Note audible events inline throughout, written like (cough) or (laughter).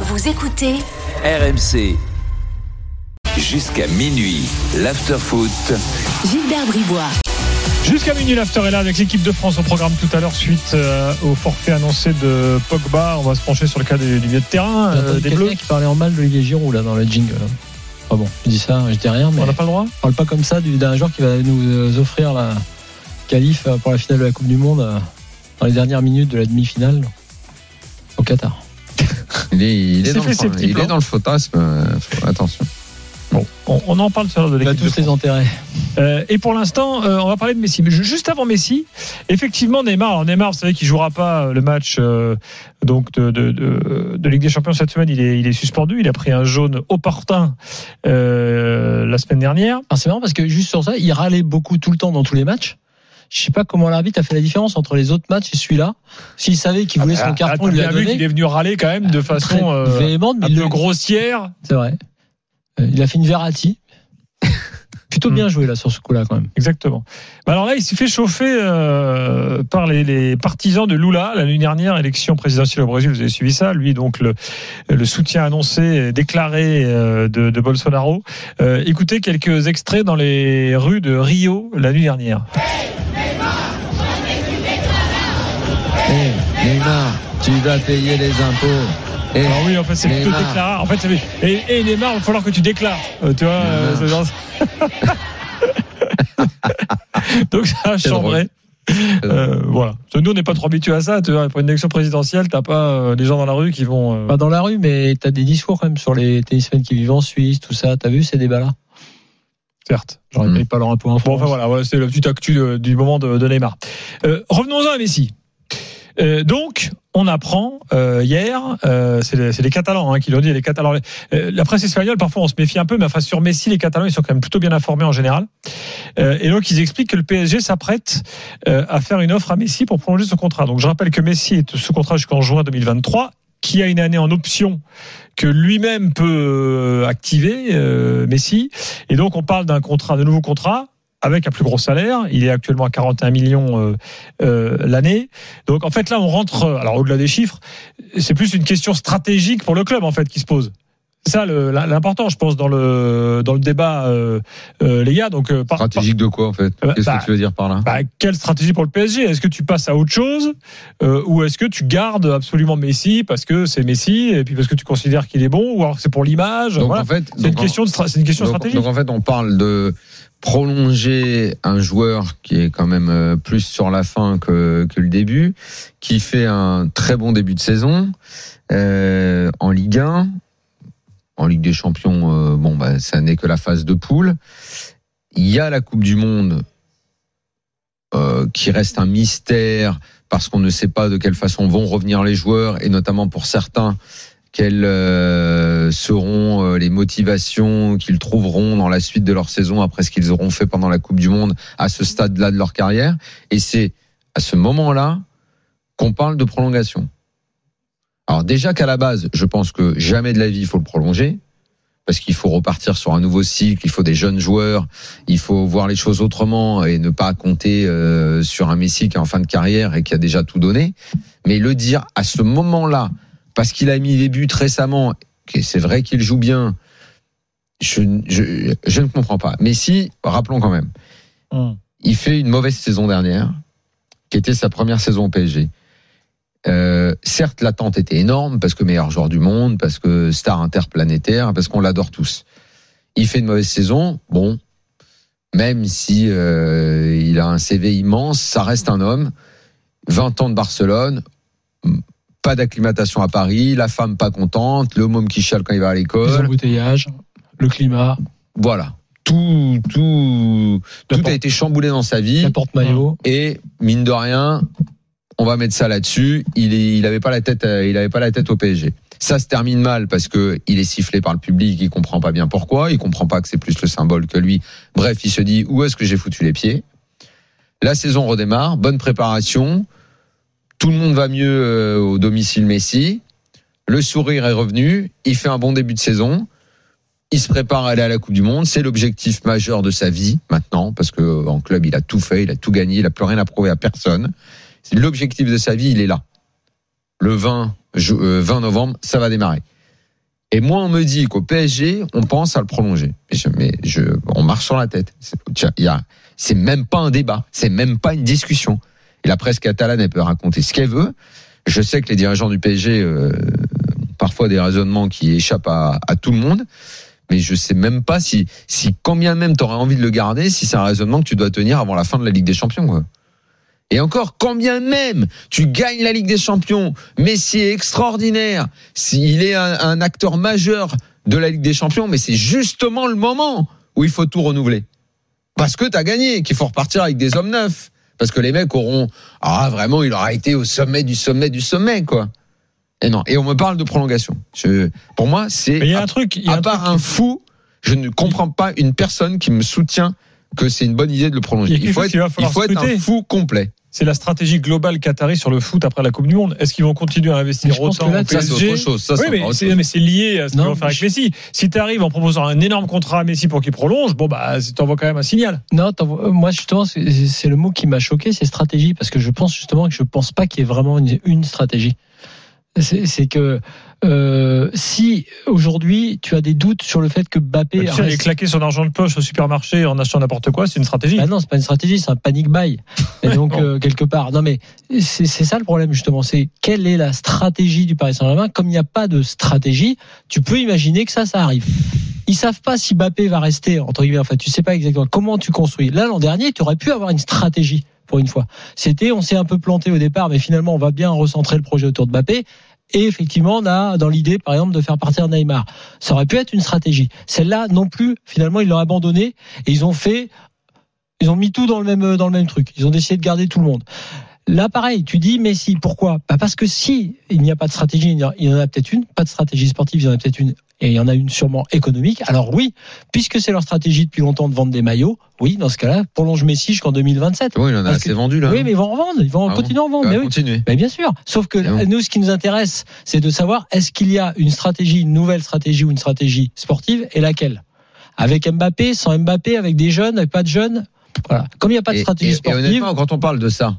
Vous écoutez RMC. Jusqu'à minuit, l'afterfoot. Gilbert Bribois. Jusqu'à minuit, l'after est là avec l'équipe de France au programme tout à l'heure suite euh, au forfait annoncé de Pogba. On va se pencher sur le cas du, du milieu de terrain euh, des quelqu'un Bleus. qui parlait en mal d'Olivier Giroud là dans le jingle. Ah bon, je dis ça, je dis rien, mais On n'a pas le droit on parle pas comme ça du- d'un joueur qui va nous euh, offrir la qualif euh, pour la finale de la Coupe du Monde dans les dernières minutes de la demi-finale au Qatar. Il est, il est, s'est dans, le, il plans. est dans le fantasme. euh, attention. Bon, on, on en parle tout à l'heure de Il a l'équipe tous les intérêts. Euh, et pour l'instant, euh, on va parler de Messi. Mais ju- juste avant Messi, effectivement, Neymar. Alors Neymar, vous savez qu'il jouera pas le match euh, donc de, de, de, de Ligue des Champions cette semaine. Il est, il est suspendu. Il a pris un jaune opportun euh, la semaine dernière. Alors, c'est marrant parce que juste sur ça, il râlait beaucoup tout le temps dans tous les matchs. Je sais pas comment l'arbitre a fait la différence entre les autres matchs et celui-là. S'il savait qu'il voulait Ah, son carton, t'as il lui a vu donné. est venu râler quand même de façon euh, véhémente, mais un il peu le- grossière. C'est vrai. Euh, Il a fait une Verratti. Plutôt bien joué là sur ce coup-là quand même. Exactement. Bah alors là, il s'est fait chauffer euh, par les, les partisans de Lula la nuit dernière, élection présidentielle au Brésil. Vous avez suivi ça. Lui, donc le, le soutien annoncé, déclaré euh, de, de Bolsonaro. Euh, écoutez quelques extraits dans les rues de Rio la nuit dernière. Hey, Neymar, tu vas payer les impôts. Eh, Alors oui, en fait, c'est plutôt Neymar. déclarer. En fait, et, et Neymar, il va falloir que tu déclares. Euh, tu vois. Euh, (laughs) donc ça a C'est chambré. Euh, voilà. Nous, on n'est pas trop habitués à ça. Tu vois, pour une élection présidentielle, t'as pas euh, des gens dans la rue qui vont. euh, Pas dans la rue, mais t'as des discours quand même sur les tennismen qui vivent en Suisse, tout ça. T'as vu ces débats-là? Certes. Genre, ils Mm. payent pas leur impôt en Bon, enfin voilà, voilà c'est le petit actu de- du moment de, de Neymar. Euh, Revenons-en à Messi. Euh, donc, on apprend euh, hier, euh, c'est les, les Catalans hein, qui l'ont dit. Les Catalans, euh, la presse espagnole, parfois on se méfie un peu, mais enfin sur Messi, les Catalans, ils sont quand même plutôt bien informés en général. Euh, et donc, ils expliquent que le PSG s'apprête euh, à faire une offre à Messi pour prolonger son contrat. Donc, je rappelle que Messi est sous contrat jusqu'en juin 2023, qui a une année en option que lui-même peut euh, activer, Messi. Et donc, on parle d'un contrat, de nouveau contrat avec un plus gros salaire. Il est actuellement à 41 millions euh, euh, l'année. Donc en fait là on rentre, euh, alors au-delà des chiffres, c'est plus une question stratégique pour le club en fait qui se pose. C'est ça l'important, je pense, dans le dans le débat, euh, euh, les gars. Donc, euh, par- Stratégique de quoi en fait? Qu'est-ce bah, que tu veux dire par là? bah, quelle stratégie pour le PSG Est-ce que tu passes à autre chose? Euh, ou est-ce que tu gardes absolument Messi parce que c'est Messi et puis parce que tu considères qu'il est bon ou alors c'est pour l'image? Donc voilà. en fait, C'est une question de c'est une question donc, stratégique. donc, en fait, on parle de prolonger un joueur qui est quand même plus sur la fin que, que le début, qui fait un très bon début de saison euh, en Ligue 1. En Ligue des Champions, euh, bon, bah, ça n'est que la phase de poule. Il y a la Coupe du Monde euh, qui reste un mystère parce qu'on ne sait pas de quelle façon vont revenir les joueurs et notamment pour certains quelles euh, seront les motivations qu'ils trouveront dans la suite de leur saison après ce qu'ils auront fait pendant la Coupe du Monde à ce stade-là de leur carrière. Et c'est à ce moment-là qu'on parle de prolongation. Alors déjà qu'à la base, je pense que jamais de la vie il faut le prolonger parce qu'il faut repartir sur un nouveau cycle, il faut des jeunes joueurs, il faut voir les choses autrement et ne pas compter euh, sur un Messi qui est en fin de carrière et qui a déjà tout donné. Mais le dire à ce moment-là, parce qu'il a mis des buts récemment, et c'est vrai qu'il joue bien, je, je, je ne comprends pas. Messi, rappelons quand même, Hum. il fait une mauvaise saison dernière, qui était sa première saison au PSG. Euh, certes, l'attente était énorme parce que meilleur joueur du monde, parce que star interplanétaire, parce qu'on l'adore tous. Il fait une mauvaise saison, bon, même si euh, il a un CV immense, ça reste un homme. 20 ans de Barcelone, pas d'acclimatation à Paris, la femme pas contente, le môme qui chiale quand il va à Les l'école. embouteillages, le climat, Voilà. Tout, tout, tout a été chamboulé dans sa vie. la porte-maillot. Et mine de rien, on va mettre ça là-dessus. Il est, il avait pas la tête, euh, il avait pas la tête au PSG. Ça se termine mal parce que il est sifflé par le public, il comprend pas bien pourquoi, il comprend pas que c'est plus le symbole que lui. Bref, il se dit où est-ce que j'ai foutu les pieds? La saison redémarre, bonne préparation, tout le monde va mieux euh, au domicile Messi. Le sourire est revenu, il fait un bon début de saison. Il se prépare à aller à la Coupe du Monde. C'est l'objectif majeur de sa vie maintenant, parce que en club, il a tout fait, il a tout gagné, il a plus rien à prouver à personne. L'objectif de sa vie, il est là. Le 20, ju- euh, 20 novembre, ça va démarrer. Et moi, on me dit qu'au PSG, on pense à le prolonger. Mais, on marche sur la tête. C'est- même pas un débat, c'est même pas une discussion. Et la presse catalane, elle peut raconter ce qu'elle veut. Je sais que les dirigeants du PSG euh, ont parfois des raisonnements qui échappent à, tout le monde. Mais je sais même pas si, si quand bien même tu aurais envie de le garder, si c'est un raisonnement que tu dois tenir avant la fin de la Ligue des Champions. Et encore, quand bien même tu gagnes la Ligue des Champions, Messi est extraordinaire, s'il est un, un acteur majeur de la Ligue des Champions, mais c'est justement le moment où il faut tout renouveler. Parce que tu as gagné, qu'il faut repartir avec des hommes neufs. Parce que les mecs auront, ah vraiment, il aura été au sommet du sommet du sommet, quoi. Et non, et on me parle de prolongation. Je, pour moi, c'est Mais il y a un truc. il y a à un part truc- un fou, je ne comprends pas une personne qui me soutient que c'est une bonne idée de le prolonger. a Il faut être, qu'il va il falloir faut être un fou complet. C'est la stratégie globale qatari sur le foot après la Coupe du Monde. Est-ce qu'ils vont continuer à investir Mais je pense autant que là, au Ça, c'est PSG autre chose. Ça, oui, mais c'est, chose. mais c'est lié à ce qu'ils vont faire avec je- Messi. Si tu arrives en proposant un énorme contrat à Messi pour qu'il prolonge, bon, bah, tu envoies quand même un signal. Non, t'envoies- euh, moi justement, c'est c'est le mot qui m'a choqué, c'est stratégie, parce que je pense justement que je pense pas qu'il y ait vraiment une, une stratégie. C'est c'est que euh, si aujourd'hui tu as des doutes sur le fait que Mbappé Tu sais, reste- claquer son argent de poche au supermarché en achetant n'importe quoi, c'est une stratégie. Ah non, c'est pas une stratégie, c'est un panic buy. Et (laughs) donc euh, quelque part, non mais c'est c'est ça le problème justement, c'est quelle est la stratégie du Paris Saint-Germain? Comme il n'y a pas de stratégie, tu peux imaginer que ça, ça arrive. Ils savent pas si Mbappé va rester entre guillemets. Enfin, tu sais pas exactement comment tu construis. Là, l'an dernier, tu aurais pu avoir une stratégie pour une fois. C'était, on s'est un peu planté au départ, mais finalement, on va bien recentrer le projet autour de Mbappé. Et effectivement, on a dans l'idée, par exemple, de faire partir Neymar. Ça aurait pu être une stratégie. Celle-là, non plus. Finalement, ils l'ont abandonné et ils ont fait ils ont mis tout dans le même dans le même truc. Ils ont décidé de garder tout le monde. Là, pareil, tu dis Messi, pourquoi? Bah Parce que si il n'y a pas de stratégie, il y en a- peut-être une, pas de stratégie sportive, il y en a peut-être une, et il y en a une sûrement économique. Alors oui, puisque c'est leur stratégie depuis longtemps de vendre des maillots, oui, dans ce cas-là, prolonge Messi jusqu'en 2027. Oui, il en a assez que- vendu là. Oui, mais ils vont en vendre, ils vont Ah continuer à en vendre. Va mais oui. continuer. Mais bien sûr. Sauf que nous, ce qui nous intéresse, c'est de savoir est-ce qu'il y a une stratégie, une nouvelle stratégie ou une stratégie sportive et laquelle? Avec Mbappé, sans Mbappé, avec des jeunes, avec pas de jeunes? Voilà. Comme il n'y a pas de Et- stratégie et- et sportive, honnêtement, quand on parle de ça,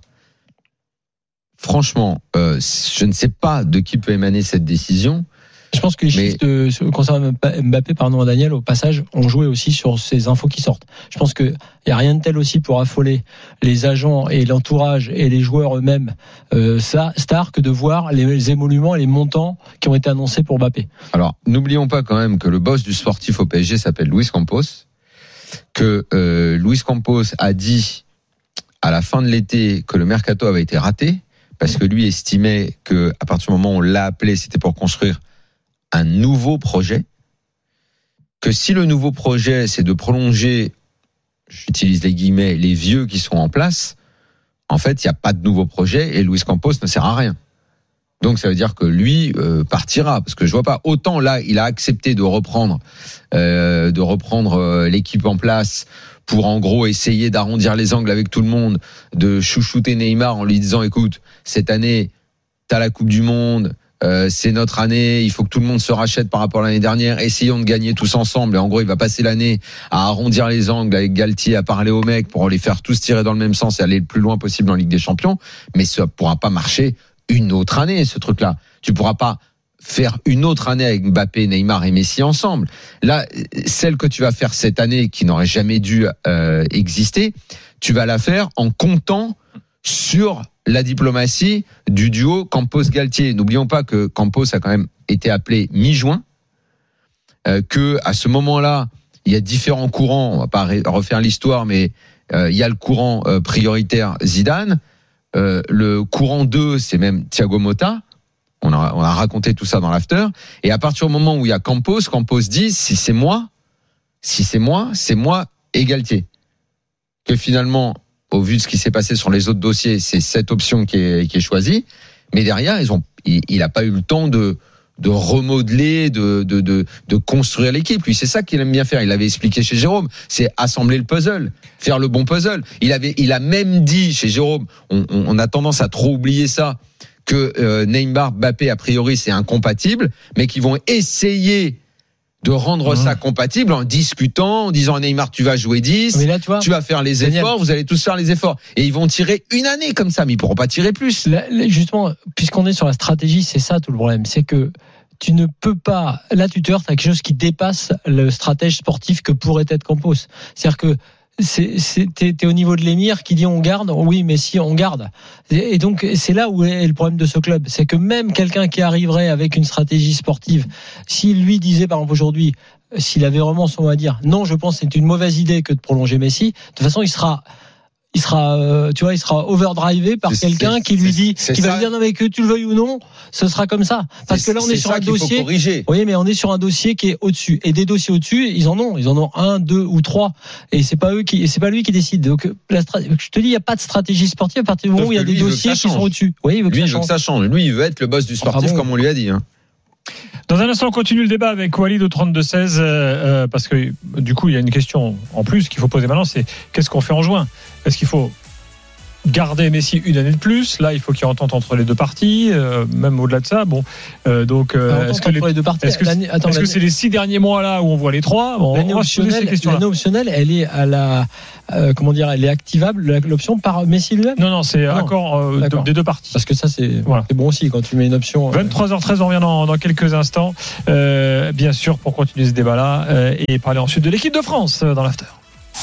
franchement, euh, je ne sais pas de qui peut émaner cette décision. je pense que les Mais- chiffres de, concernant Mbappé, pardon, Daniel, au passage, ont joué aussi sur ces infos qui sortent. Je pense qu'il n'y a rien de tel aussi pour affoler les agents et l'entourage et les joueurs eux-mêmes, euh, ça, star, que de voir les, les émoluments et les montants qui ont été annoncés pour Mbappé. Alors, n'oublions pas quand même que le boss du sportif au PSG s'appelle Luis Campos, que euh, Luis Campos a dit à la fin de l'été que le mercato avait été raté parce que lui estimait que à partir du moment où on l'a appelé, c'était pour construire un nouveau projet. Que si le nouveau projet c'est de prolonger, j'utilise les guillemets, les vieux qui sont en place, en fait, il n'y a pas de nouveau projet et Luis Campos ne sert à rien. Donc ça veut dire que lui euh, partira. Parce que je vois pas autant là il a accepté de reprendre euh, de reprendre euh, l'équipe en place pour en gros essayer d'arrondir les angles avec tout le monde, de chouchouter Neymar en lui disant écoute cette année t'as la Coupe du Monde, euh, c'est notre année, il faut que tout le monde se rachète par rapport à l'année dernière, essayons de gagner tous ensemble. Et en gros il va passer l'année à arrondir les angles avec Galtier, à parler aux mecs pour les faire tous tirer dans le même sens et aller le plus loin possible en Ligue des Champions, mais ça pourra pas marcher une autre année, ce truc-là. Tu pourras pas faire une autre année avec Mbappé, Neymar et Messi ensemble. Là, celle que tu vas faire cette année, qui n'aurait jamais dû euh, exister, tu vas la faire en comptant sur la diplomatie du duo Campos-Galtier. N'oublions pas que Campos a quand même été appelé mi-juin, euh, que à ce moment-là, il y a différents courants. On va pas refaire l'histoire, mais euh, il y a le courant euh, prioritaire Zidane. Euh, le courant 2, c'est même Thiago Motta. On a, on a raconté tout ça dans l'after. Et à partir du moment où il y a Campos, Campos dit si c'est moi, si c'est moi, c'est moi et. Que finalement, au vu de ce qui s'est passé sur les autres dossiers, c'est cette option qui est, qui est choisie. Mais derrière, ils ont, il n'a pas eu le temps de, de remodeler, de, de, de, construire l'équipe. Lui, c'est ça qu'il aime bien faire. Il avait expliqué chez Jérôme, c'est assembler le puzzle, faire le bon puzzle. Il avait, il a même dit chez Jérôme, on a tendance à trop oublier ça, que euh, Neymar, Mbappé, a priori, c'est incompatible, mais qu'ils vont essayer de rendre Mmh. ça compatible en discutant, en disant à Neymar, tu vas jouer 10, Mais là, tu vois, tu vas faire les Daniel. efforts, vous allez tous faire les efforts. Et ils vont tirer une année comme ça, mais ils pourront pas tirer plus. Là, justement, puisqu'on est sur la stratégie, c'est ça tout le problème. C'est que tu ne peux pas. Là, tu te heurtes à quelque chose qui dépasse le stratège sportif que pourrait être Campos. C'est-à-dire que t'es au niveau de l'émir qui dit on garde, oui, mais si on garde. Et, donc c'est là où est le problème de ce club, c'est que même quelqu'un qui arriverait avec une stratégie sportive, s'il lui disait par exemple aujourd'hui, s'il avait vraiment son mot à dire, non, je pense c'est une mauvaise idée que de prolonger Messi. De toute façon, il sera il sera, euh, tu vois, il sera overdrivé par quelqu'un qui lui dit, qui va lui dire non mais que tu le veuilles ou non, ce sera comme ça. Parce que là on est, sur un dossier. Oui, mais on est sur un dossier qui est au-dessus. Et des dossiers au-dessus, ils en ont. Ils en ont un, deux ou trois. Et c'est pas eux qui, c'est pas lui qui décide. Donc, la je te dis, il n'y a pas de stratégie sportive à partir du moment où il y a des dossiers qui sont au-dessus. Oui, il veut que Lui, ça il veut change. que ça change. Lui, il veut être le boss du sportif, Enfin bon. comme on lui a dit. hein. Dans un instant, on continue le débat avec Walid au 32-16, euh, euh, parce que du coup, il y a une question en plus qu'il faut poser maintenant, c'est qu'est-ce qu'on fait en juin? Est-ce qu'il faut garder Messi une année de plus Là, il faut qu'il y ait entente entre les deux parties, euh, même au-delà de ça. Bon, euh, donc, euh, est-ce que les- deux parties. est-ce que c'est les six derniers mois là où on voit les trois? Bon, L'année optionnelle, elle est à la, euh, comment dire, elle est activable, l'option par Messi lui-même? Non, non, c'est Ah accord de- des deux parties. Parce que ça, c'est Voilà. bon aussi quand tu mets une option. euh, 23h13, on revient dans, dans quelques instants, bien sûr, pour continuer ce débat-là et parler ensuite de l'équipe de France dans l'after.